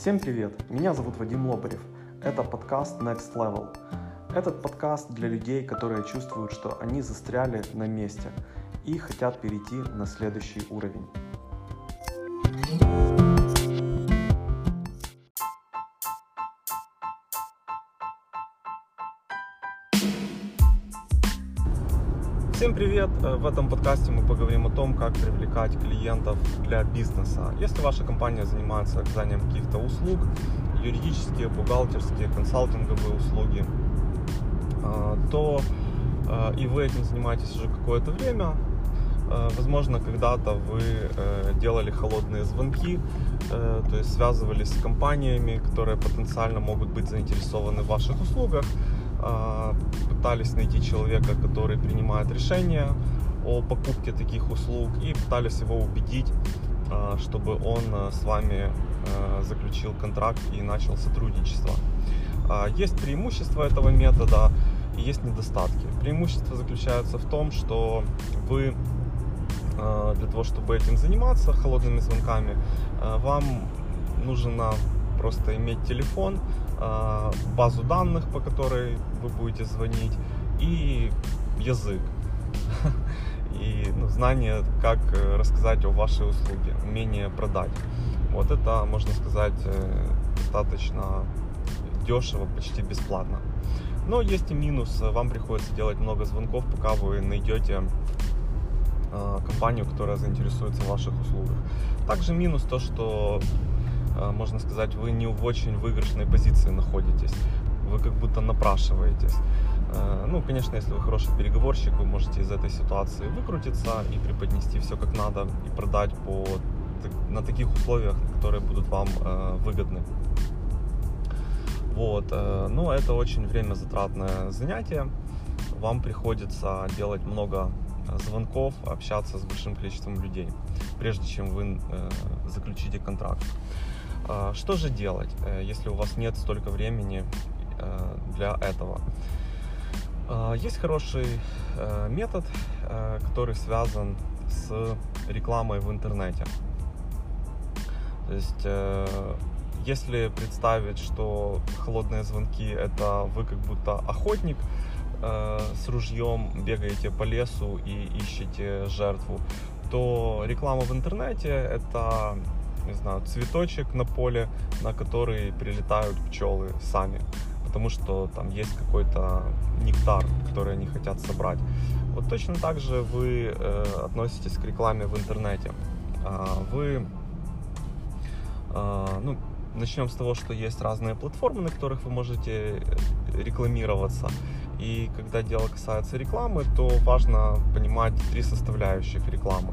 Всем привет! Меня зовут Вадим Лобарев. Это подкаст Next Level. Этот подкаст для людей, которые чувствуют, что они застряли на месте и хотят перейти на следующий уровень. Всем привет! Э, В этом подкасте мы поговорим о том, как привлекать клиентов для бизнеса. Если ваша компания занимается оказанием каких-то услуг, юридические, бухгалтерские, консалтинговые услуги, э, то э, и вы этим занимаетесь уже какое-то время, возможно, когда-то вы делали холодные звонки, то есть связывались с компаниями, которые потенциально могут быть заинтересованы в ваших услугах, пытались найти человека, который принимает решение о покупке таких услуг и пытались его убедить, чтобы он с вами заключил контракт и начал сотрудничество. Есть преимущества этого метода и есть недостатки. Преимущество заключается в том, что вы для того, чтобы этим заниматься, холодными звонками, вам нужно просто иметь телефон, базу данных, по которой вы будете звонить, и язык. И ну, знание, как э, рассказать о вашей услуге, умение продать. Вот это, можно сказать, э, достаточно дешево, почти бесплатно. Но есть и минус. Вам приходится делать много звонков, пока вы найдете компанию, которая заинтересуется в ваших услугах. Также минус то, что можно сказать, вы не в очень выигрышной позиции находитесь. Вы как будто напрашиваетесь. Э, ну, конечно, если вы хороший переговорщик, вы можете из этой ситуации выкрутиться и преподнести все как надо и продать по, на таких условиях, которые будут вам э, выгодны. Вот. Но это очень время затратное занятие. Вам приходится делать много звонков, общаться с большим количеством людей, прежде чем вы заключите контракт. А, что же делать, э, если у вас нет столько времени э, для этого? А, есть хороший э, метод, который связан с рекламой в интернете. То есть, если представить, что холодные звонки это вы как будто охотник с ружьем бегаете по лесу и ищете жертву, то реклама в интернете это не знаю, цветочек на поле, на который прилетают пчелы сами, потому что там есть какой-то нектар, который они хотят собрать. Вот точно так же вы э, относитесь к рекламе в интернете. А, вы, а, ну, начнем с того, что есть разные платформы, на которых вы можете э, рекламироваться. И когда дело касается рекламы, то важно понимать три составляющих рекламы.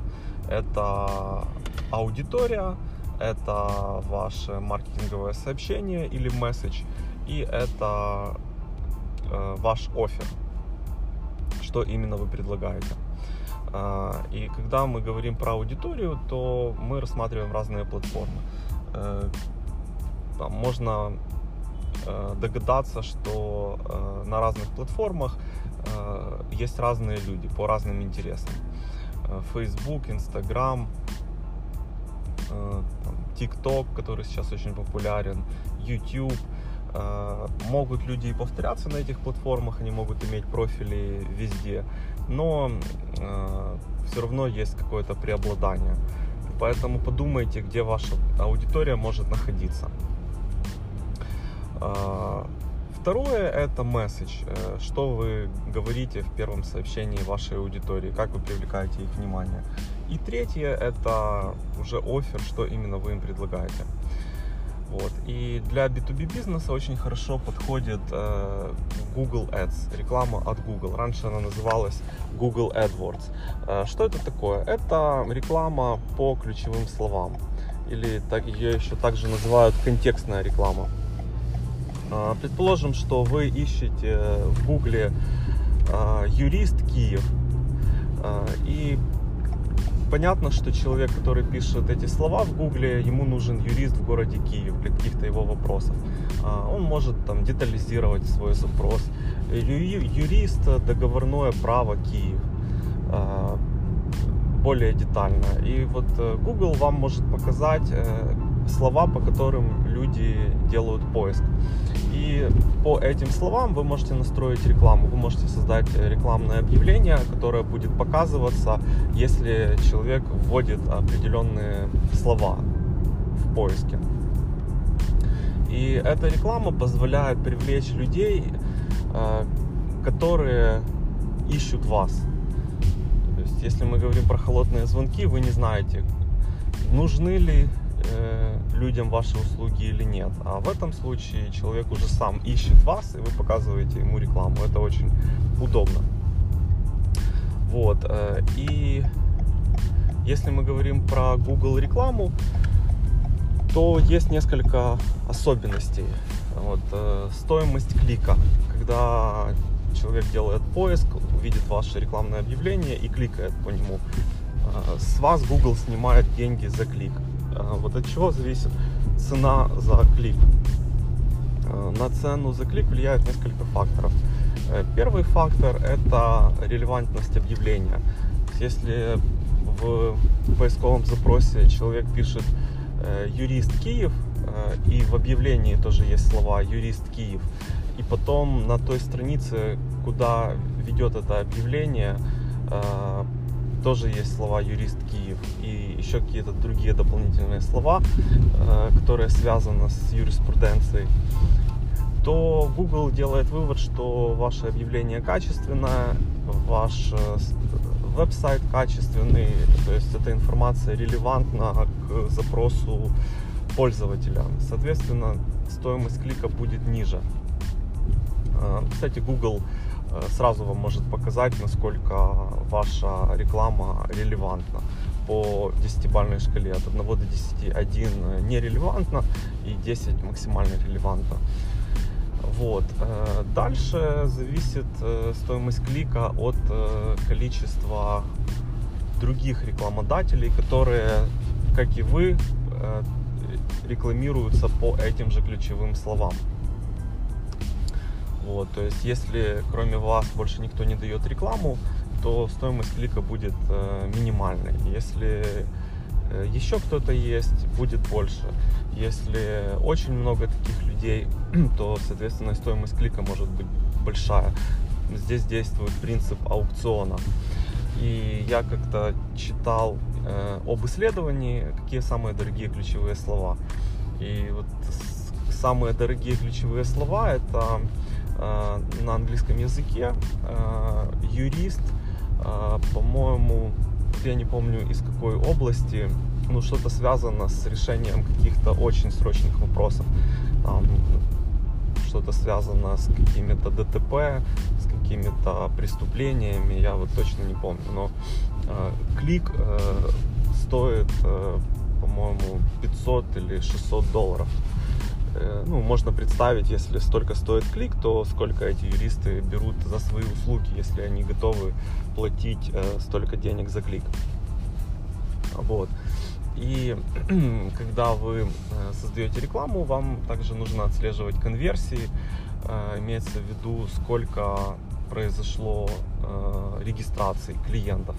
Это аудитория, это ваше маркетинговое сообщение или месседж, и это э, ваш офер, что именно вы предлагаете. Э, и когда мы говорим про аудиторию, то мы рассматриваем разные платформы. Э, там можно э, догадаться, что э, на разных платформах э, есть разные люди по разным интересам. Э, Facebook, Instagram, TikTok, который сейчас очень популярен, YouTube. Э, могут люди и повторяться на этих платформах, они могут иметь профили везде, но э, все равно есть какое-то преобладание. Поэтому подумайте, где ваша аудитория может находиться. Второе это месседж. Что вы говорите в первом сообщении вашей аудитории, как вы привлекаете их внимание. И третье это уже офер, что именно вы им предлагаете. Вот. И для B2B бизнеса очень хорошо подходит э, Google Ads, реклама от Google. Раньше она называлась Google AdWords. Э, что это такое? Это реклама по ключевым словам. Или так, ее еще также называют контекстная реклама. Э, предположим, что вы ищете в Google э, юрист Киев. Э, и понятно, что человек, который пишет эти слова в Гугле, ему нужен юрист в городе Киев для каких-то его вопросов. А, он может там детализировать свой запрос. Юрист, договорное право Киев а, более детально. И вот э, Google вам может показать, э, слова, по которым люди делают поиск. И по этим словам вы можете настроить рекламу. Вы можете создать рекламное объявление, которое будет показываться, если человек вводит определенные слова в поиске. И эта реклама позволяет привлечь людей, э, которые ищут вас. То есть, если мы говорим про холодные звонки, вы не знаете, нужны ли э, людям ваши услуги или нет. А в этом случае человек уже сам ищет вас, и вы показываете ему рекламу. Это очень удобно. Вот. Э, и если мы говорим про Google рекламу, то есть несколько особенностей. Вот, э, стоимость клика. Когда человек делает поиск, увидит ваше рекламное объявление и кликает по нему. С вас Google снимает деньги за клик. Вот от чего зависит цена за клик? На цену за клик влияет несколько факторов. Первый фактор это релевантность объявления. Если в поисковом запросе человек пишет юрист Киев, и в объявлении тоже есть слова юрист Киев, и потом на той странице, куда ведет это объявление, тоже есть слова юрист Киев и еще какие-то другие дополнительные слова, э, которые связаны с юриспруденцией, то Google делает вывод, что ваше объявление качественное, ваш э, веб-сайт качественный, то есть эта информация релевантна к запросу пользователя. Соответственно, стоимость клика будет ниже. Э, кстати, Google сразу вам может показать, насколько ваша реклама релевантна по 10-бальной шкале от 1 до 10. 1 нерелевантно и 10 максимально релевантно. Вот. Э, дальше зависит стоимость клика от количества других рекламодателей, которые, как и вы, рекламируются по этим же ключевым словам. Вот, то есть, если кроме вас больше никто не дает рекламу, то стоимость клика будет э, минимальной. Если э, еще кто-то есть, будет больше. Если очень много таких людей, то, соответственно, стоимость клика может быть большая. Здесь действует принцип аукциона. И я как-то читал э, об исследовании, какие самые дорогие ключевые слова. И вот самые дорогие ключевые слова это на английском языке. Э, юрист, э, по-моему, я не помню из какой области, ну что-то связано с решением каких-то очень срочных вопросов. Что-то связано с какими-то ДТП, с какими-то преступлениями, я вот точно не помню. Но э, клик э, стоит, э, по-моему, 500 или 600 долларов. Э, ну, можно представить, если столько стоит клик, то сколько эти юристы берут за свои услуги, если они готовы платить э, столько денег за клик. Вот. И когда вы э, создаете рекламу, вам также нужно отслеживать конверсии, имеется в виду, сколько произошло регистраций клиентов.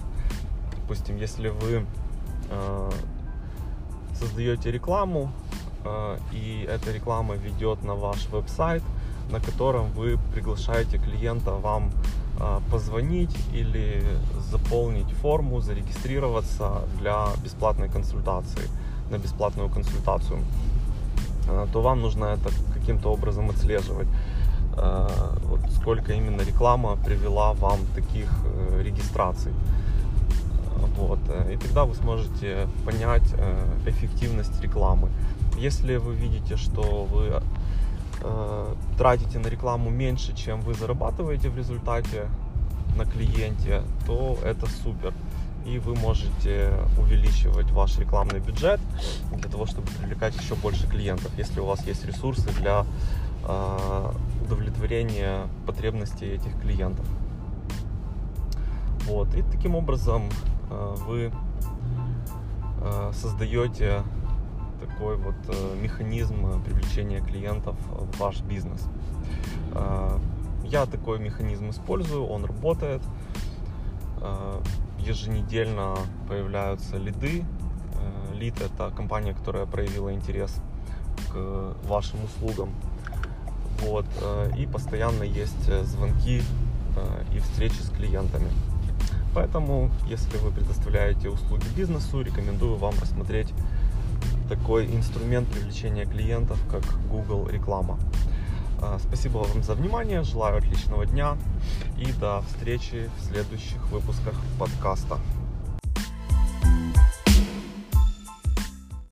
Допустим, если вы создаете рекламу, и эта реклама ведет на ваш веб-сайт, на котором вы приглашаете клиента вам э, позвонить или заполнить форму, зарегистрироваться для бесплатной консультации, на бесплатную консультацию, э, то вам нужно это каким-то образом отслеживать. Вот сколько именно реклама привела вам таких регистраций. Вот. И тогда вы сможете понять эффективность рекламы. Если вы видите, что вы э, тратите на рекламу меньше, чем вы зарабатываете в результате на клиенте, то это супер. И вы можете увеличивать ваш рекламный бюджет для того, чтобы привлекать еще больше клиентов, если у вас есть ресурсы для э, удовлетворения потребностей этих клиентов. Вот. И таким образом э, вы э, создаете такой вот э, механизм привлечения клиентов в ваш бизнес. Э, я такой механизм использую, он работает. Э, еженедельно появляются лиды, лид – это компания, которая проявила интерес к вашим услугам. Вот. И постоянно есть звонки и встречи с клиентами. Поэтому, если вы предоставляете услуги бизнесу, рекомендую вам рассмотреть такой инструмент привлечения клиентов, как Google реклама. А, спасибо вам за внимание, желаю отличного дня и до встречи в следующих выпусках подкаста.